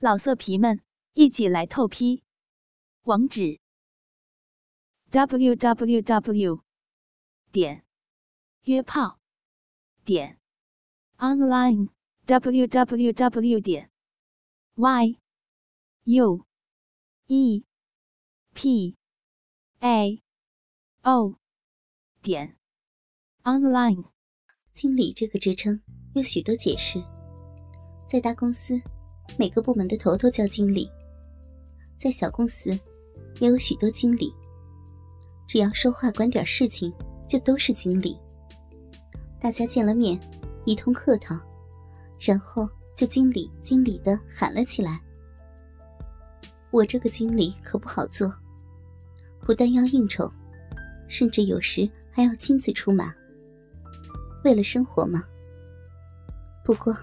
老色皮们，一起来透批！网址：w w w 点约炮点 online w w w 点 y u e p a o 点 online。经理这个职称有许多解释，在大公司。每个部门的头头叫经理，在小公司也有许多经理。只要说话管点事情，就都是经理。大家见了面，一通客套，然后就经理经理的喊了起来。我这个经理可不好做，不但要应酬，甚至有时还要亲自出马。为了生活嘛。不过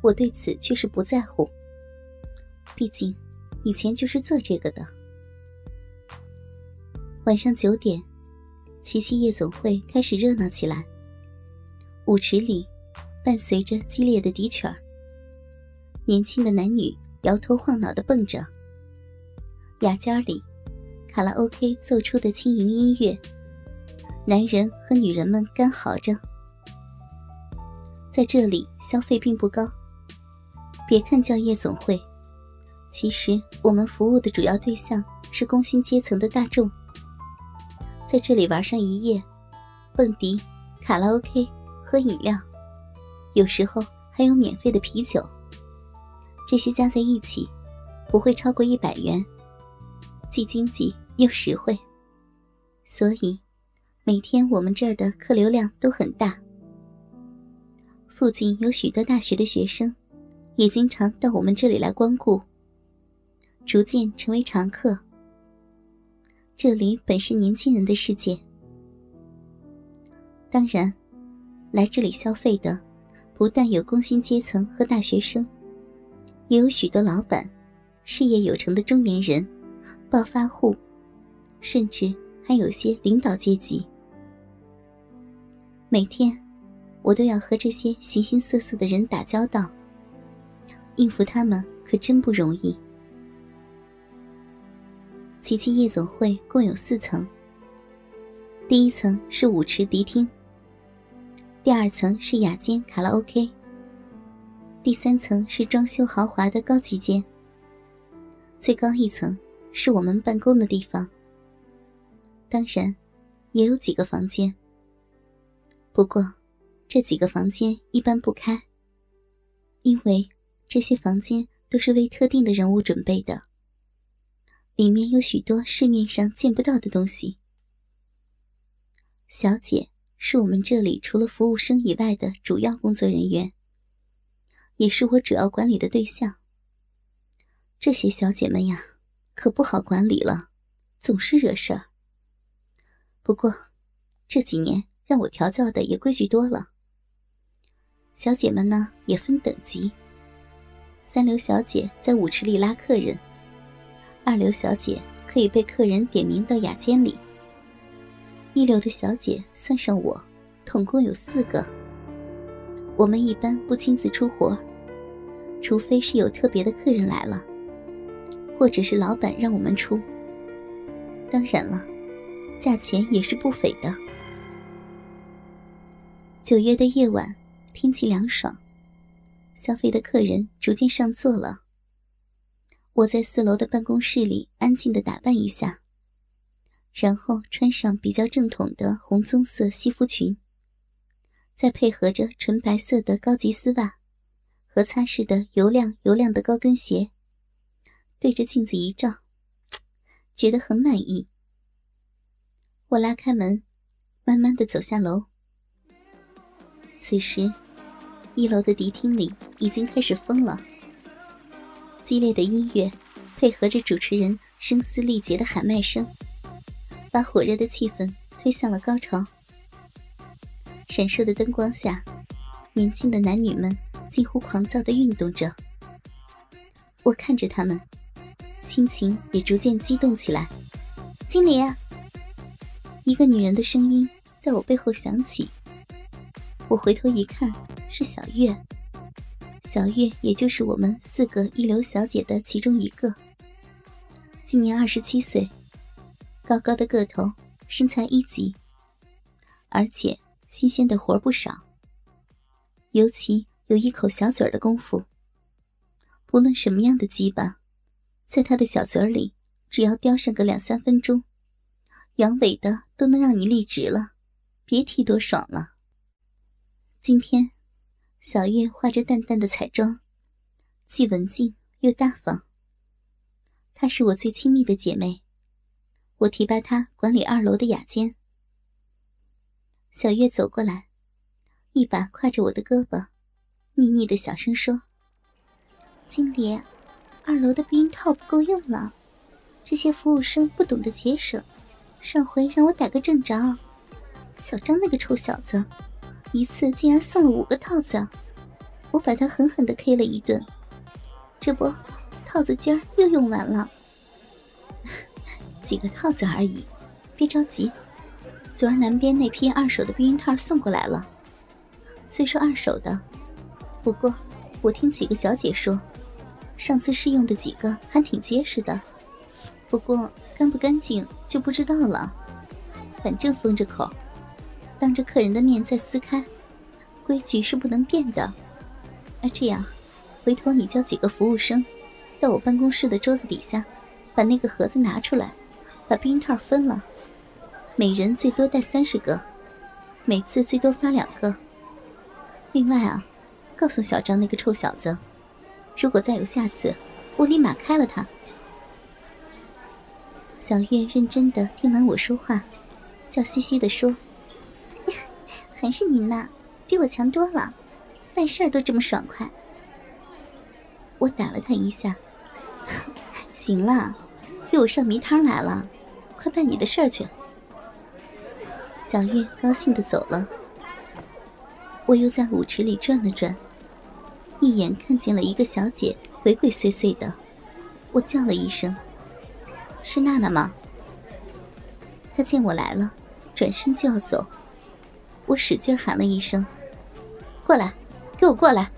我对此却是不在乎。毕竟，以前就是做这个的。晚上九点，七夕夜总会开始热闹起来。舞池里，伴随着激烈的笛曲儿，年轻的男女摇头晃脑的蹦着。雅间里，卡拉 OK 奏出的轻盈音乐，男人和女人们干嚎着。在这里消费并不高，别看叫夜总会。其实，我们服务的主要对象是工薪阶层的大众。在这里玩上一夜，蹦迪、卡拉 OK、喝饮料，有时候还有免费的啤酒。这些加在一起，不会超过一百元，既经济又实惠。所以，每天我们这儿的客流量都很大。附近有许多大学的学生，也经常到我们这里来光顾。逐渐成为常客。这里本是年轻人的世界，当然，来这里消费的不但有工薪阶层和大学生，也有许多老板、事业有成的中年人、暴发户，甚至还有些领导阶级。每天，我都要和这些形形色色的人打交道，应付他们可真不容易。琪琪夜总会共有四层。第一层是舞池迪厅，第二层是雅间卡拉 OK，第三层是装修豪华的高级间，最高一层是我们办公的地方。当然，也有几个房间，不过这几个房间一般不开，因为这些房间都是为特定的人物准备的。里面有许多市面上见不到的东西。小姐是我们这里除了服务生以外的主要工作人员，也是我主要管理的对象。这些小姐们呀，可不好管理了，总是惹事儿。不过这几年让我调教的也规矩多了。小姐们呢也分等级，三流小姐在舞池里拉客人。二流小姐可以被客人点名到雅间里。一流的小姐算上我，统共有四个。我们一般不亲自出活，除非是有特别的客人来了，或者是老板让我们出。当然了，价钱也是不菲的。九月的夜晚，天气凉爽，消费的客人逐渐上座了。我在四楼的办公室里安静的打扮一下，然后穿上比较正统的红棕色西服裙，再配合着纯白色的高级丝袜和擦拭的油亮油亮的高跟鞋，对着镜子一照，觉得很满意。我拉开门，慢慢的走下楼。此时，一楼的迪厅里已经开始疯了。激烈的音乐，配合着主持人声嘶力竭的喊麦声，把火热的气氛推向了高潮。闪烁的灯光下，年轻的男女们近乎狂躁的运动着。我看着他们，心情也逐渐激动起来。经理，一个女人的声音在我背后响起。我回头一看，是小月。小月也就是我们四个一流小姐的其中一个，今年二十七岁，高高的个头，身材一级，而且新鲜的活不少。尤其有一口小嘴的功夫，不论什么样的鸡巴，在他的小嘴里，只要叼上个两三分钟，阳痿的都能让你立直了，别提多爽了。今天。小月化着淡淡的彩妆，既文静又大方。她是我最亲密的姐妹，我提拔她管理二楼的雅间。小月走过来，一把挎着我的胳膊，腻腻的小声说：“经理，二楼的避孕套不够用了，这些服务生不懂得节省，上回让我逮个正着。小张那个臭小子。”一次竟然送了五个套子，我把他狠狠的 K 了一顿。这不，套子今儿又用完了，几个套子而已，别着急。昨儿南边那批二手的避孕套送过来了，虽说二手的，不过我听几个小姐说，上次试用的几个还挺结实的。不过干不干净就不知道了，反正封着口。当着客人的面再撕开，规矩是不能变的。那这样，回头你叫几个服务生，到我办公室的桌子底下，把那个盒子拿出来，把避孕套分了，每人最多带三十个，每次最多发两个。另外啊，告诉小张那个臭小子，如果再有下次，我立马开了他。小月认真的听完我说话，笑嘻嘻的说。还是您呐，比我强多了，办事儿都这么爽快。我打了他一下，行了，给我上迷汤来了，快办你的事儿去。小月高兴的走了，我又在舞池里转了转，一眼看见了一个小姐鬼鬼祟祟的，我叫了一声：“是娜娜吗？”她见我来了，转身就要走。我使劲喊了一声：“过来，给我过来！”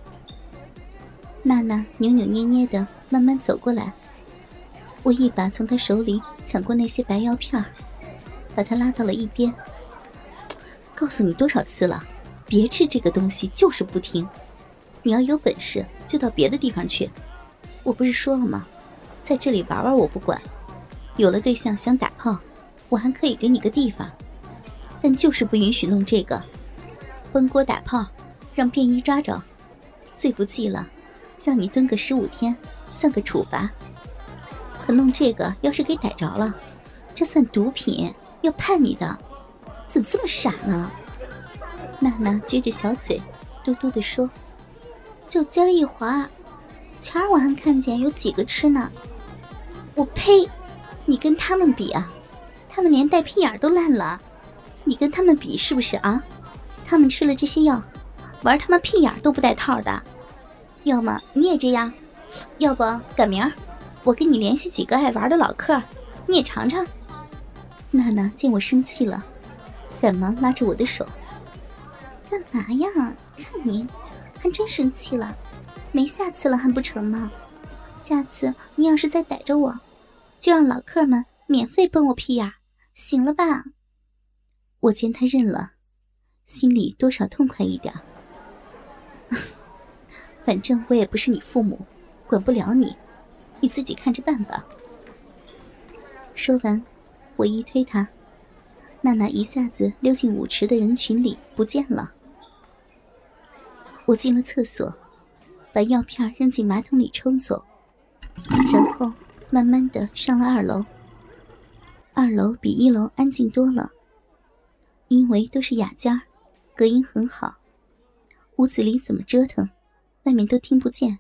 娜娜扭扭捏捏的慢慢走过来，我一把从她手里抢过那些白药片，把她拉到了一边。告诉你多少次了，别吃这个东西，就是不听。你要有本事就到别的地方去。我不是说了吗？在这里玩玩我不管，有了对象想打炮，我还可以给你个地方。但就是不允许弄这个，崩锅打炮，让便衣抓着，罪不济了，让你蹲个十五天，算个处罚。可弄这个要是给逮着了，这算毒品，要判你的。怎么这么傻呢？娜娜撅着小嘴，嘟嘟地说：“就今儿一会儿，前儿我还看见有几个吃呢。我呸！你跟他们比啊，他们连带屁眼都烂了。”你跟他们比是不是啊？他们吃了这些药，玩他妈屁眼都不带套的。要么你也这样，要不赶明儿我给你联系几个爱玩的老客，你也尝尝。娜娜见我生气了，赶忙拉着我的手：“干嘛呀？看你还真生气了，没下次了还不成吗？下次你要是再逮着我，就让老客们免费崩我屁眼，行了吧？”我见他认了，心里多少痛快一点。反正我也不是你父母，管不了你，你自己看着办吧。说完，我一推他，娜娜一下子溜进舞池的人群里不见了。我进了厕所，把药片扔进马桶里冲走，然后慢慢的上了二楼。二楼比一楼安静多了。因为都是雅间隔音很好，屋子里怎么折腾，外面都听不见。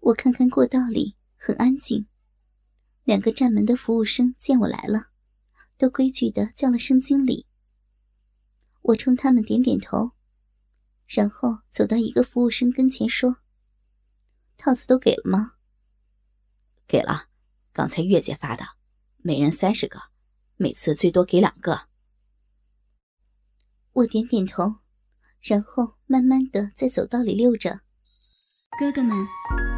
我看看过道里很安静，两个站门的服务生见我来了，都规矩的叫了声经理。我冲他们点点头，然后走到一个服务生跟前说：“套子都给了吗？”“给了，刚才月姐发的，每人三十个，每次最多给两个。”我点点头，然后慢慢的在走道里溜着。哥哥们，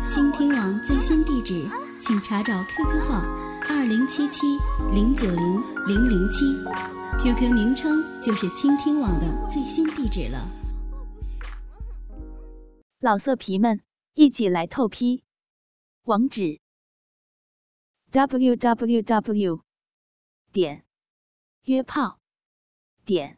倾听网最新地址，请查找 QQ 号二零七七零九零零零七，QQ 名称就是倾听网的最新地址了。老色皮们，一起来透批，网址：w w w 点约炮点